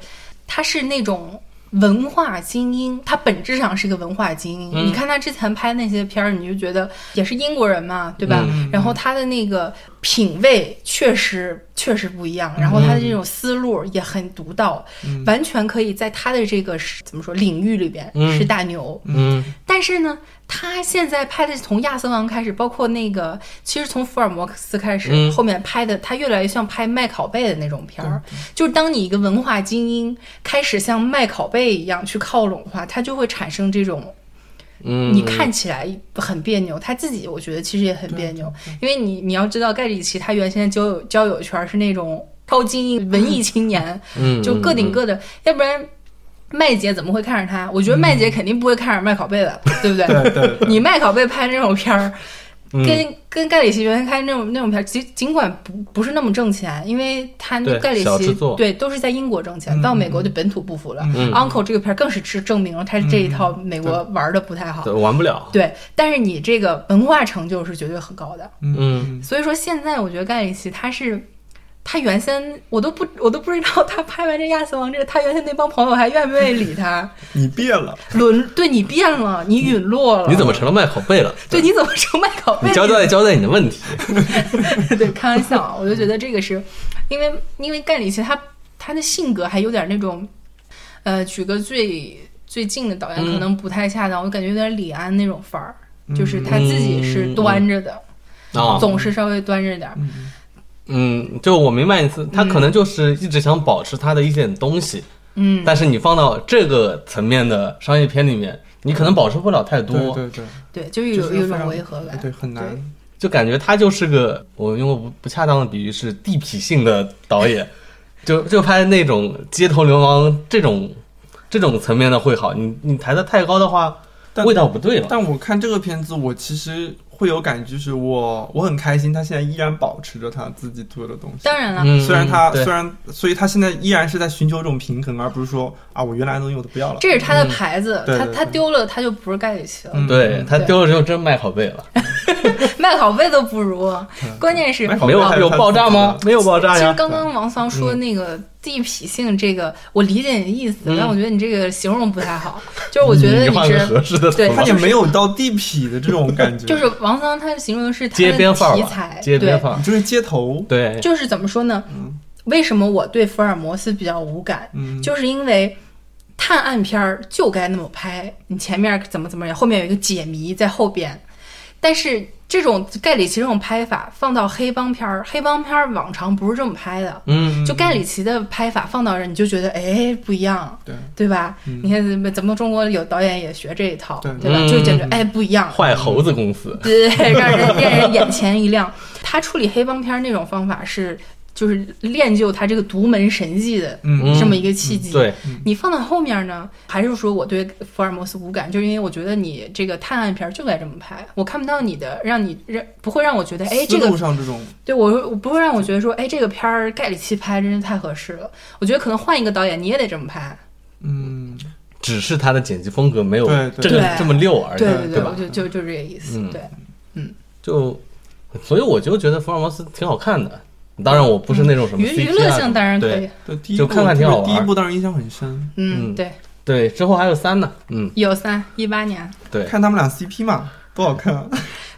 B: 他是那种。文化精英，他本质上是个文化精英。
D: 嗯
B: 你看他之前拍那些片儿，你就觉得也是英国人嘛，对吧？
C: 嗯
B: 然后他的那个品味确实确实不一样，然后他的这种思路也很独到，
C: 嗯
B: 完全可以在他的这个是怎么说领域里边
D: 嗯
B: 是大牛。
D: 嗯
B: 但是呢，他现在拍的从亚瑟王开始，包括那个，其实从福尔摩斯开始，
D: 嗯。
B: 后面拍的，他越来越像拍麦考贝的那种片儿。就是当你一个文化精英开始像麦考贝一样去靠拢的话，他就会产生这种
D: 嗯，
B: 你看起来很别扭，他自己我觉得其实也很别扭，因为你你要知道盖里奇他原先的交友交友圈是那种超精英文艺青年，
D: 嗯
B: 就个顶个的，要不然。麦姐怎么会看上他？我觉得麦姐肯定不会看上麦考贝的，对不对？
C: 对对对，
B: 你麦考贝拍那种片儿，
D: 嗯
B: 跟跟盖里奇原先拍那种那种片儿，尽尽管不不是那么挣钱，因为他
D: 对
B: 盖里奇对都是在英国挣钱，
C: 嗯
B: 到美国就本土不服了。
D: 嗯
B: Uncle 这个片儿更是是证明了他这一套美国玩的不太好。
D: 对玩不了。
B: 对，但是你这个文化成就是绝对很高的。
D: 嗯
B: 所以说现在我觉得盖里奇他是。他原先我都不我都不知道他拍完这亚瑟王这个，他原先那帮朋友还愿不愿意理他？
C: 你变了，
B: 沦对你变了，你陨落了，
D: 你怎么成了麦考贝了？
B: 对？你怎么成麦考贝？
D: 你交代交代你的问题。
B: 对，开玩笑，啊我就觉得这个是因为因为盖里奇他他的性格还有点那种，呃，举个最最近的导演
D: 嗯
B: 可能不太恰当，我感觉有点李安那种范儿，就是他自己是端着的，
D: 啊，
B: 总是稍微端着点儿。
C: 嗯
D: 嗯，就我明白你思，他可能就是一直想保持他的一点东西，
B: 嗯，
D: 但是你放到这个层面的商业片里面，你可能保持不了太多，
C: 对对对，
B: 对，就是有有一种违和感。
C: 对，很难，
D: 就感觉他就是个我用过不不恰当的比喻是地痞性的导演，就就拍那种街头流氓这种这种层面的会好，你你抬得太高的话，味道不对了。
C: 但我看这个片子，我其实会有感觉，就是我我很开心，他现在依然保持着他自己做的东西。
B: 当然了，
D: 嗯，
C: 虽然他虽然，所以他现在依然是在寻求这种平衡，而不是说啊，我原来的东西我都不要了。
B: 这是他的牌子，他他丢了他就不是盖里奇了，
C: 嗯
D: 对。他丢了之后真卖好贝了，
B: 麦考贝都不如。关键是
D: 没有有爆炸吗没有爆炸呀。
B: 其实刚刚王桑说那个地痞性，这个我理解你的意思，
D: 嗯
B: 但我觉得你这个形容不太好。就是我觉得
D: 你换个
B: 是，
D: 合适的
B: 对
C: 他也没有到地痞的这种感觉，
B: 就是王桑他形容的是他
D: 街边范儿吧
B: 的题材，对，
D: 街边范儿，
C: 就是街头，
D: 对，
B: 就是怎么说呢？为什么我对福尔摩斯比较无感？
C: 嗯，
B: 就是因为探案片儿就该那么拍，你前面怎么怎么样，后面有一个解谜在后边。但是这种盖里奇这种拍法放到黑帮片儿，黑帮片儿往常不是这么拍的。
D: 嗯，
B: 就盖里奇的拍法放到这儿，你就觉得哎不一样，
C: 对
B: 对吧？你看咱们中国有导演也学这一套，
C: 对
B: 对吧？
D: 嗯
B: 就感觉哎不一样，
D: 坏猴子公司，
B: 对对对，让人让人眼前一亮。他处理黑帮片儿那种方法是，就是练就他这个独门神技的
C: 嗯
B: 这么一个契机。
D: 对，
B: 你放到后面呢，还是说我对福尔摩斯无感，就是因为我觉得你这个探案片儿就该这么拍，我看不到你的，让你让不会让我觉得，哎，这
C: 思
B: 个
C: 路上这种
B: 对我我不会让我觉得说，哎，这个片儿盖里奇拍真是太合适了。我觉得可能换一个导演你也得这么拍。
C: 嗯
D: 只是他的剪辑风格没有这个这么溜而已，
B: 对
D: 对对
B: 我？就就就这个意思。对嗯，
D: 就，所以我就觉得福尔摩斯挺好看的。当然，我不是那种什么
B: 娱娱乐
D: 啊
B: 性当然可以。
D: 就看看挺好玩
C: 第一部当然印象很深，
B: 嗯，
D: 嗯
B: 对，
D: 对，之后还有三呢，嗯，
B: 有三一八年，
D: 对，
C: 看他们俩 CP 嘛，多好看。啊！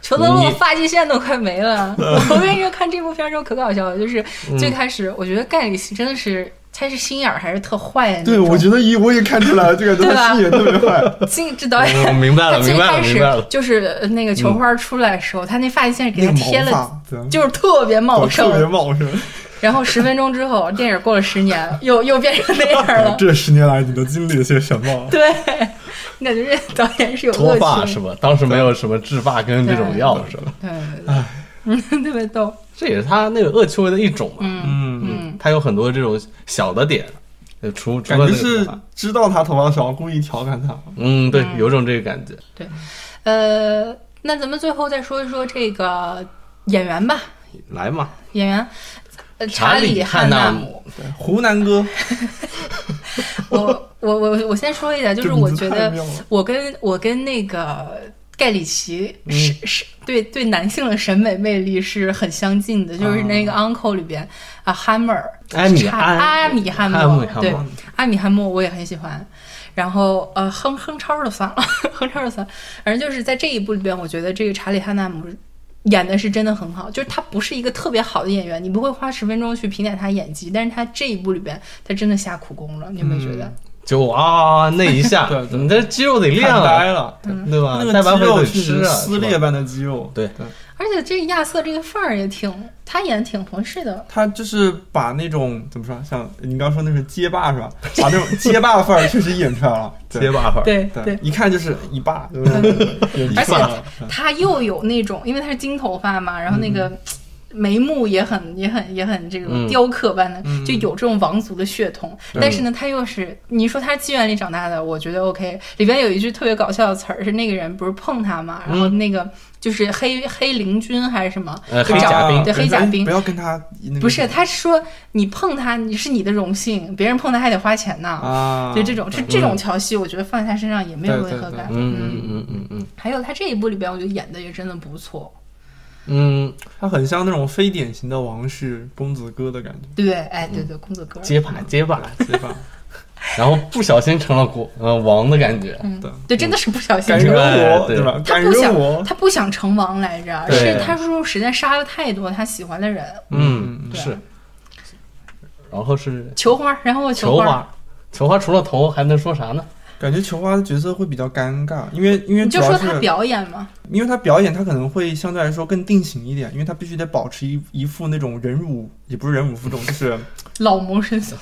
B: 裘德洛发际线都快没了。我跟你说，看这部片儿时候可搞笑了，就是
D: 嗯。
B: 最开始我觉得盖里奇真的是他是心眼儿还是特坏的
C: 对，我觉得一我也看出来了，这个真的
B: 对吧
C: 心眼特别坏。
B: 进这导演
D: 我明白了，
B: 他最
D: 明白了，
B: 开始
D: 明白了。
B: 就是呃那个球花出来的时候，他那发际线给他贴了，就是特别茂盛
C: 特别
B: 盛。
C: 茂盛。
B: 然后十分钟之后，电影过了十年，又又变成那样了。
C: 这十年来你都经历了些什么？
B: 对，你感觉这导演是有
D: 脱。发是吧？当时没有什么治发跟这种药是吧？
B: 对对对，嗯，特别逗。
D: 这也是他那个恶趣味的一种嘛。
B: 嗯
C: 嗯，
B: 嗯，
D: 他有很多这种小的点，呃除除
C: 感觉
D: 了那个
C: 是
D: 头发
C: 知道他头发少，故意调侃他。
D: 嗯，对，
B: 嗯
D: 有种这个感觉。
B: 对呃，那咱们最后再说一说这个演员吧。
D: 来嘛，
B: 演员，呃，
D: 查理
B: 理
D: 汉纳
B: 纳姆。
C: 对，湖南哥，
B: 我我我我先说一下，就是我觉得 我跟我跟那个盖里奇
C: 嗯
B: 是、是对对男性的审美魅力是很相近的，就是那个 Uncle 里边啊，Hammer 阿米汉
D: 汉
B: 默对阿米汉默我也很喜欢。然后呃，哼哼超就算了，哼超就算了。反正就是在这一部里边，我觉得这个查理汉纳姆演的是真的很好，就是他不是一个特别好的演员，你不会花十分钟去评点他演技，但是他这一部里边，他真的下苦功了，你有没有觉得？
D: 就啊那一下，
C: 对对
D: 你这肌肉得练
C: 了呆
D: 啊，
C: 了，
D: 对吧？
C: 那个肌肉是撕裂般的肌肉。
D: 对
C: 对，
B: 而且这个亚瑟这个范儿也挺，他演的挺合适的。
C: 他就是把那种怎么说，像你刚刚说那是街霸是吧？把那种街霸范儿确实演出来了。
D: 街霸范儿。
B: 对
C: 对，一看就是一霸，对不对？
B: 而且他又有那种，因为他是金头发嘛，然后那个眉目也很、也很、也很这个
D: 嗯
B: 雕刻般的，
C: 嗯
B: 就有这种王族的血统。但是呢，他又是你说他是妓院里长大的，我觉得 OK。里边有一句特别搞笑的词儿，是那个人不是碰他嘛，然后那个就是黑黑灵君还是什么，
D: 呃
B: 就找
D: 黑甲兵
B: 对黑甲兵
C: 不。要跟他
B: 不是，他是说你碰他，你是你的荣幸，别人碰他还得花钱呢。
C: 啊，
B: 就这种，就这种调戏，我觉得放在他身上也没有违和感。
D: 嗯嗯嗯嗯嗯
B: 还有他这一部里边，我觉得演的也真的不错。
D: 嗯，
C: 他很像那种非典型的王室公子哥的感觉，
B: 对，哎，对对，公子哥，
D: 结巴结巴，
C: 结巴？
D: 然后不小心成了国呃王的感觉。
B: 嗯
C: 对，
B: 对，真的是不小心
C: 感
B: 成
C: 人我，
D: 哎对
C: 对吧？感
B: 他不想，，他不想成王来着，是他说实在杀了太多他喜欢的人。
D: 嗯，
B: 对
D: 是。然后是
B: 球花，然后
D: 球
B: 花，
D: 花，球花除了头还能说啥呢？
C: 感觉球花的角色会比较尴尬，因为因为
B: 你就说他表演嘛，
C: 因为他表演，他可能会相对来说更定型一点，因为他必须得保持一一副那种忍辱，也不是忍辱负重，就是
B: 老谋深算。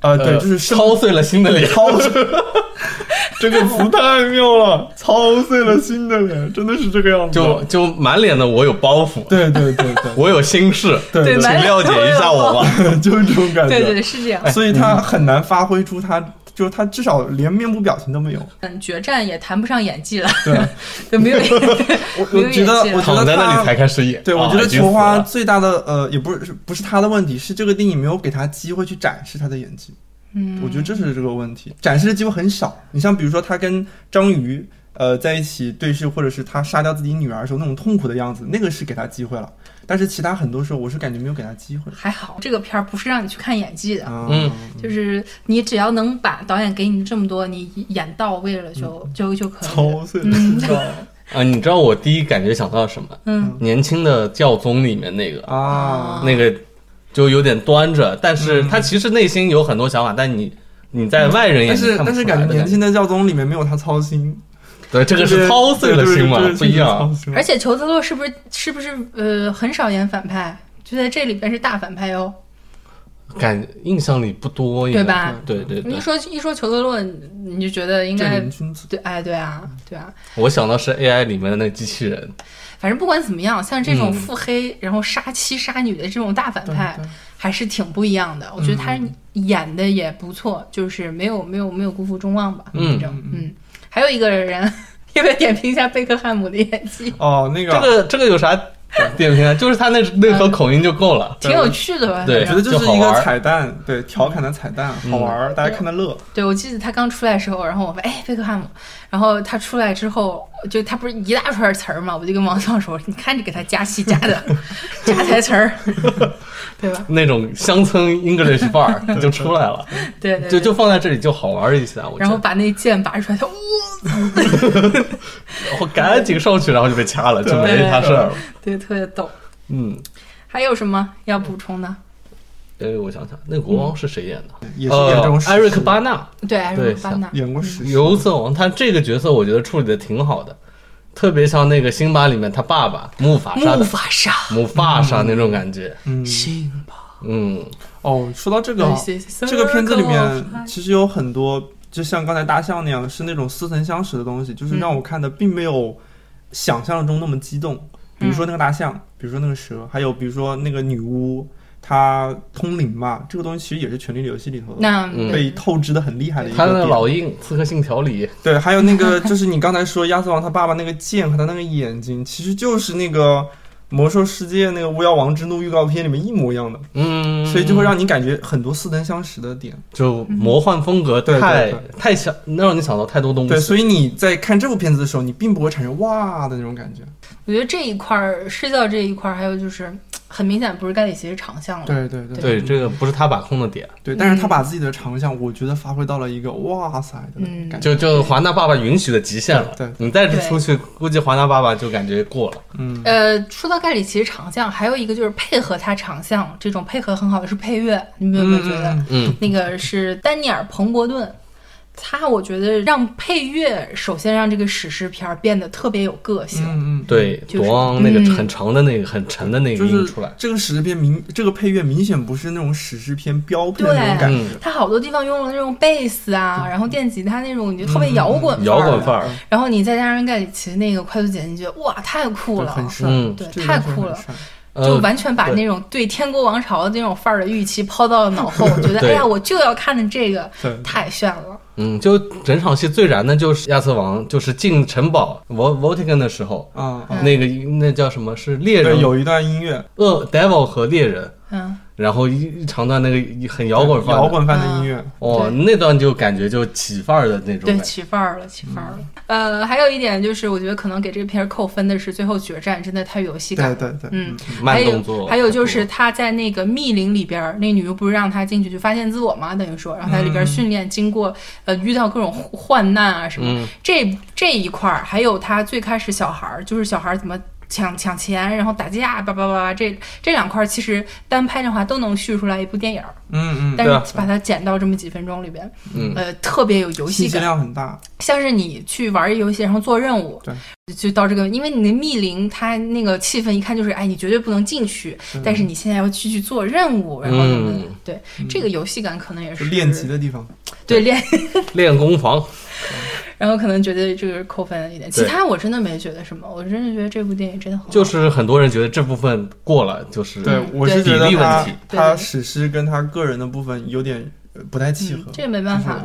C: 啊，对，
D: 呃
C: 就是生
D: 操碎了心的脸。
C: 操，这个词太妙了，操碎了心的脸，真的是这个样子。
D: 就就满脸的我有包袱，
C: 对对对对
D: 我有心事，
C: 对
B: 对
D: 请谅解一下我吧。
C: 就是这种感觉。
B: 对对对，是这样。
C: 所以他很难发挥出他，就是他至少连面部表情都没有。
B: 嗯，决战也谈不上演技了，
C: 对，
B: 就没有
C: 我
B: 没有
C: 我觉得，
B: 演技了
C: 我觉得
D: 躺在那里才开始演。
C: 对，我
D: 啊
C: 觉得
D: 已经死
C: 球花最大的呃，也不是不是他的问题，是这个电影没有给他机会去展示他的演技。
B: 嗯，
C: 我觉得这是这个问题，展示的机会很少。你像比如说他跟章鱼呃在一起对视，或者是他杀掉自己女儿的时候那种痛苦的样子，那个是给他机会了。但是其他很多时候，我是感觉没有给他机会。
B: 还好，这个片儿不是让你去看演技的，
D: 嗯
B: 就是你只要能把导演给你这么多，你演到位了就就就可以了。
C: 操碎了
B: 嗯
D: 啊，你知道我第一感觉想到什么？
B: 嗯，
D: 年轻的教宗里面那个
C: 啊！
D: 那个就有点端着，但是他其实内心有很多想法，但你你在外人眼
C: 但
D: 里看不
C: 是但是感觉年轻的教宗里面没有他操心，
D: 对，这个是操碎了心嘛，不一样。。
B: 而且裘德洛是不是是不是呃很少演反派？就在这里边是大反派哦，
D: 感印象里不多，
B: 对吧？
D: 对对对
B: 你一，说一说裘德洛，你就觉得应该对，哎，对啊，对啊。
D: 我想到是 AI 里面的那个机器人，
B: 反正不管怎么样，像这种
D: 嗯
B: 腹黑、然后杀妻杀女的这种大反派，还是挺不一样的。我觉得他演的也不错，就是没有没有没有辜负众望吧。
D: 嗯
B: 反正嗯，还有一个人，要不要点评一下贝克汉姆的演技？
C: 哦，那个
D: 这个这个有啥点评啊？就是他那那盒口音就够了。
B: 挺有趣的吧？
D: 对
C: 我觉得就是一个彩蛋，对，调侃的彩蛋，好玩儿，大家看的乐。
B: 对，我记得他刚出来的时候，然后我说：“哎，贝克汉姆。”然后他出来之后，就他不是一大串词儿嘛，我就跟王笑说：“你看你给他加戏加的，加台词儿，对吧？
D: 那种乡村 English 范儿 就出来了，
B: 对对对
D: 就就放在这里就好玩一些。我觉得
B: 然后把那剑拔出来，他哇，
D: 然后赶紧上去，然后就被掐了，就没啥事儿了。
B: 对，特别逗。
D: 嗯，
B: 还有什么要补充的？
D: 哎，我想想，那个国王是谁演的？
C: 也是演这种
D: 呃，
C: 史
D: 艾瑞克巴纳，
B: 对，艾瑞克巴纳，
C: 演过史诗
D: 尤瑟王，他这个角色我觉得处理的挺好的，特别像那个辛巴里面他爸爸木法沙
B: 木
D: 的
B: 法沙，
D: 木法沙那种感觉。
C: 嗯，
B: 辛巴，
D: 嗯，
C: 哦，说到这个，这个片子里面其实有很多，就像刚才大象那样，是那种似曾相识的东西，就是让我看的并没有想象中那么激动。比如说那个大象，比如说那个蛇，还有比如说那个女巫，她通灵嘛，这个东西其实也是《权力的游戏》里头的。
B: 那
D: 嗯
C: 被透支的很厉害的一个
D: 他那个老鹰《刺客信条》里，
C: 对，还有那个 就是你刚才说亚瑟王他爸爸那个剑和他那个眼睛，其实就是那个魔兽世界那个巫妖王之怒预告片里面一模一样的，
D: 嗯，
C: 所以就会让你感觉很多似曾相识的点。
D: 就魔幻风格
C: 对对
D: 太
C: 对
D: 太想让你想到太多东西对，
C: 所以你在看这部片子的时候，你并不会产生哇的那种感觉。
B: 我觉得这一块儿视觉这一块儿，还有就是很明显不是盖里奇的长项了。
C: 对对对
D: 对，这个不是他把控的点，
C: 对，但是他把自己的长项，我觉得发挥到了一个哇塞的
B: 嗯
C: 感觉。
D: 就就华纳爸爸允许的极限了。
C: 对对
D: 你再出去，估计华纳爸爸就感觉过了。
C: 嗯，
B: 呃，说到盖里奇长项，还有一个就是配合他长项，这种配合很好的是配乐，你们有没有觉得？
C: 嗯
D: 嗯，
B: 那个是丹尼尔·彭伯顿，他我觉得让配乐首先让这个史诗片儿变得特别有个性。
C: 嗯嗯，
D: 对，
B: 就是
D: 那个
B: 嗯。
D: 很长的那个很沉的那个
C: 就是
D: 音出来，
C: 这个史诗片明这个配乐明显不是那种史诗片标配的那种
B: 对
C: 感觉。
D: 嗯
B: 他好多地方用了那种贝斯啊，然后电吉他那种，你就特别摇滚
D: 摇滚范
B: 儿。然后你再加上盖里奇那个快速剪辑，你觉得哇，太酷，了，
C: 很帅，
D: 嗯。
B: 对太酷了就
D: 呃，
B: 完全把那种对天国王朝的那种范儿的预期抛到了脑后。我觉得，哎呀，我就要看的这个，太炫了。
D: 嗯，就整场戏最燃的就是亚瑟王，就是进城堡 Vo Votigan 的时候，
C: 啊啊，
D: 那个那叫什么？是猎，人？
C: 有一段音乐，
D: 恶 Devil 和猎人，
B: 嗯，
D: 然后一一长段那个很摇滚范
C: 摇滚范的音乐，
D: 哦，那段就感觉就起范儿的那种
B: 对，起范儿了，起范儿了。呃，还有一点就是，我觉得可能给这个片儿扣分的是最后决战真的太有游戏感了。
C: 对对对，
B: 嗯，
D: 慢
B: 还有
D: 动作，
B: 还有就是他在那个密林里边儿，那女巫不是让他进去去发现自我吗，等于说，然后他在里边
C: 嗯
B: 训练，经过呃遇到各种患难啊什么，
D: 嗯。
B: 这这一块儿，还有他最开始小孩儿，就是小孩儿怎么抢抢钱，然后打架，叭叭叭叭，这这两块儿其实单拍的话都能叙出来一部电影儿，
C: 嗯嗯，
B: 但是把它剪到这么几分钟里边，
D: 嗯
B: 呃，特别有游戏感，
C: 量很大，
B: 像是你去玩一游戏，然后做任务，
C: 对，
B: 就到这个，因为你的密林，它那个气氛一看就是，哎，你绝对不能进去，但是你现在要去去做任务，然后怎对这个游戏感可能也
C: 是练级的地方。
B: 对练，
D: 练功房，
B: 然后可能觉得这个是扣分一点，其他我真的没觉得什么，我真的觉得这部电影真的很好，
D: 就是很多人觉得这部分过了，就是
C: 对，我是
B: 对
C: 觉得他
D: 题。
C: 他史诗跟他个人的部分有点呃不太契合
B: 嗯，这也没办法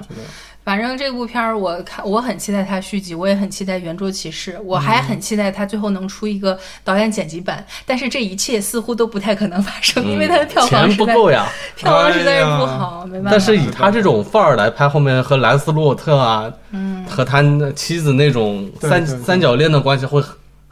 B: 反正这部片儿我看我很期待它续集，我也很期待圆桌骑士，我
C: 嗯
B: 还很期待它最后能出一个导演剪辑版，但是这一切似乎都不太可能发生，因为它的票房
D: 钱
B: 实在
D: 不够呀。
B: 票房实在是不好，没办法。
D: 但是以他这种范儿来拍，后面和兰斯洛特啊，
B: 嗯，
D: 和他妻子那种三
C: 对对对
D: 三角恋的关系会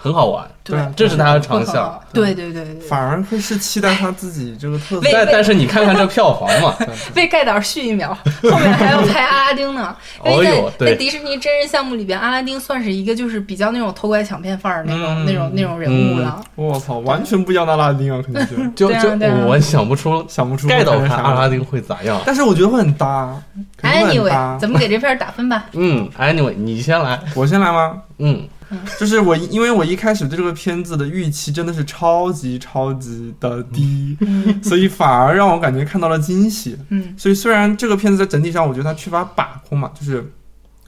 D: 很很好玩，
B: 对
C: 啊
D: 这是他的长项。
B: 对对对对对，
C: 反而会是期待他自己这个特色。
D: 但但是你看看这票房嘛，
B: 被盖导续一秒，后面还要拍阿拉丁呢。因为在、
D: 哦呦对
B: 在迪士尼真人项目里边，阿拉丁算是一个就是比较那种偷拐抢骗范儿那种、
C: 嗯
B: 那种那种人物了。
C: 我操，完全不一样的阿拉丁啊，肯定是
D: 就就
B: 对啊对啊
D: 我想不出
C: 想不出
D: 盖导
C: 拍
D: 阿拉丁会咋样。
C: 但是我觉得会很搭
B: ，Anyway，咱们给这片打分吧。
D: 嗯，anyway，你先来。
C: 我先来吗？
D: 嗯，
C: 就是我，因为我一开始对这个片子的预期真的是超级超级的低，所以反而让我感觉看到了惊喜。
B: 嗯
C: 所以虽然这个片子在整体上我觉得它缺乏把控嘛，就是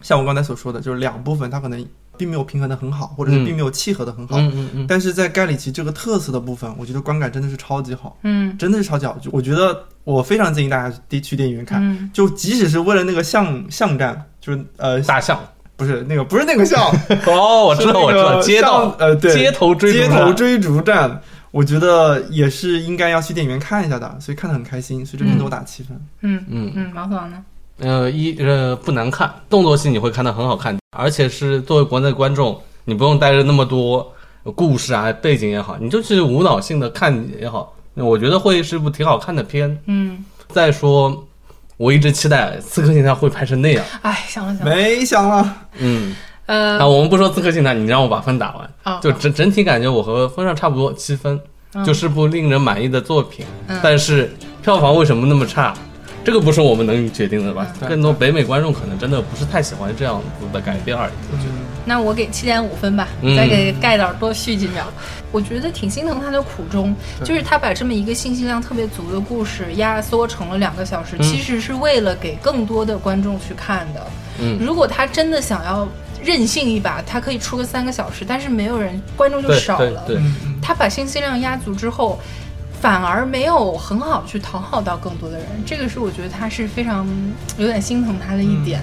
C: 像我刚才所说的，就是两部分它可能并没有平衡的很好，或者是
D: 嗯
C: 并没有契合的很好。
D: 嗯嗯嗯，
C: 但是在盖里奇这个特色的部分，我觉得观感真的是超级好，
B: 嗯
C: 真的是超级好。就我觉得我非常建议大家去去电影院看，
B: 嗯
C: 就即使是为了那个巷巷战，就是呃
D: 大象。
C: 不是那个不是那个笑，
D: 哦，我知道，我知道，
C: 像呃对
D: 街头追逐
C: 街
D: 战
C: 头追逐战，我觉得也是应该要去电影院看一下的，所以看得很开心，所以这片给我打七分。
B: 嗯
D: 嗯
B: 嗯，毛子王呢？
D: 呃，一呃不难看，动作戏你会看得很好看，而且是作为国内观众，你不用带着那么多故事啊背景也好，你就去无脑性的看也好，我觉得会是部挺好看的片。
B: 嗯，
D: 再说，我一直期待《刺客信条》会拍成那样，
B: 哎，想了想。了，
C: 没想了，
D: 嗯，
B: 呃
D: 啊，，我们不说《刺客信条》，你让我把分打完，
B: 哦
D: 就整整体感觉我和风尚差不多七分，
B: 嗯。
D: 就是部令人满意的作品，
B: 嗯。
D: 但是票房为什么那么差？这个不是我们能决定的吧？
C: 嗯。
D: 更多北美观众可能真的不是太喜欢这样子的改编而已。我觉得，
B: 那我给七点五分吧，
D: 嗯
B: 再给盖导多续几秒。我觉得挺心疼他的苦衷，就是他把这么一个信息量特别足的故事压缩成了两个小时，
D: 嗯
B: 其实是为了给更多的观众去看的。
D: 嗯，
B: 如果他真的想要任性一把，他可以出个三个小时，但是没有人，观众就少了。
D: 对对，
C: 嗯嗯
B: 他把信息量压足之后，反而没有很好去讨好到更多的人，这个是我觉得他是非常有点心疼他的一点。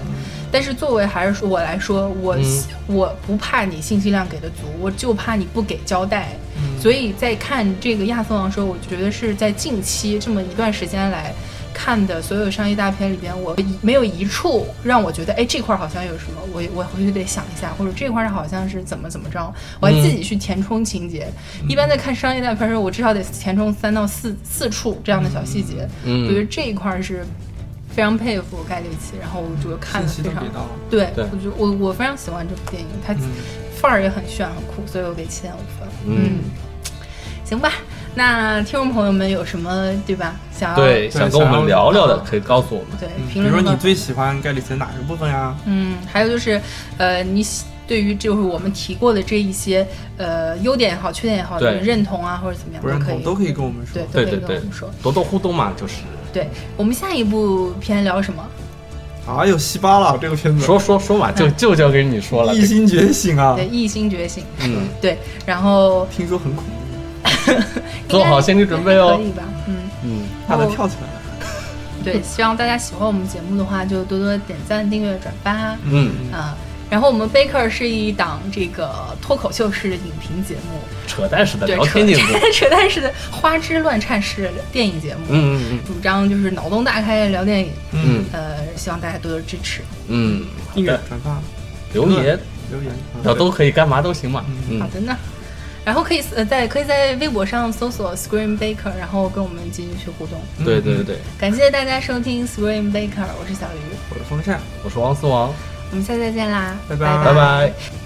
B: 但是作为还是说我来说，我、
D: 嗯
B: 我不怕你信息量给的足，我就怕你不给交代。
C: 嗯
B: 所以在看这个亚瑟王的时候，我觉得是在近期这么一段时间来看的所有商业大片里边，我没有一处让我觉得，哎，这块儿好像有什么，我我回去得想一下，或者这块儿好像是怎么怎么着，我还自己去填充情节。一般在看商业大片的时候，我至少得填充三到四四处这样的小细节。
D: 嗯
B: 我觉得这一块儿是非常佩服盖里奇，然后我就看了非常。对，
D: 对
B: 我就我我非常喜欢这部电影，它
C: 嗯
B: 范儿也很炫很酷，所以我给七点五分。
D: 嗯，
B: 行吧，那听众朋友们有什么对吧？想要
D: 对，想跟我们聊聊的可以告诉我们。
B: 对
C: 嗯比如说你最喜欢盖里奇的哪个部分呀？
B: 嗯，还有就是呃，你喜对于就是我们提过的这一些呃优点也好，缺点也好，认同啊或者怎么样
C: 不认
B: 可以
C: 同都可以跟我们说
B: 对。都可以
D: 对对对
B: 跟我们说。
D: 多多互动嘛，就是
B: 对我们下一部片聊什么？
C: 啊，有，稀巴了这个片子，
D: 说 说说嘛，就就交给你说了。
C: 异星觉醒啊
B: 对，，异星觉醒。
D: 嗯，
B: 对，然后
C: 听说很恐怖，
D: 做好心理准备哦
B: 可。以吧？嗯，
D: 嗯，
C: 怕的跳起来了。
B: 对，希望大家喜欢我们节目的话，就多多点赞、订阅、转发。
D: 嗯，
B: 啊。然后我们 Baker 是一档这个脱口秀式的影评节目，
D: 扯淡式的
B: 对，
D: 聊天节目。
B: 扯 扯淡式的花枝乱颤式的电影节目，
D: 嗯嗯嗯。
B: 主张就是脑洞大开聊电影，
D: 嗯。
B: 呃，希望大家多多支持。
D: 嗯，
C: 订阅转发。
D: 留言，
C: 留言，
D: 然后都可以干嘛都行嘛。嗯。
B: 好，的呢，然后可以呃在可以在微博上搜索 Scream Baker，然后跟我们继续去互动。
D: 对对对，
B: 感谢大家收听 Scream Baker，我是小鱼，
C: 我是风扇。
D: 我是王思王，
B: 我们下次再见啦，
C: 拜拜
D: 拜拜。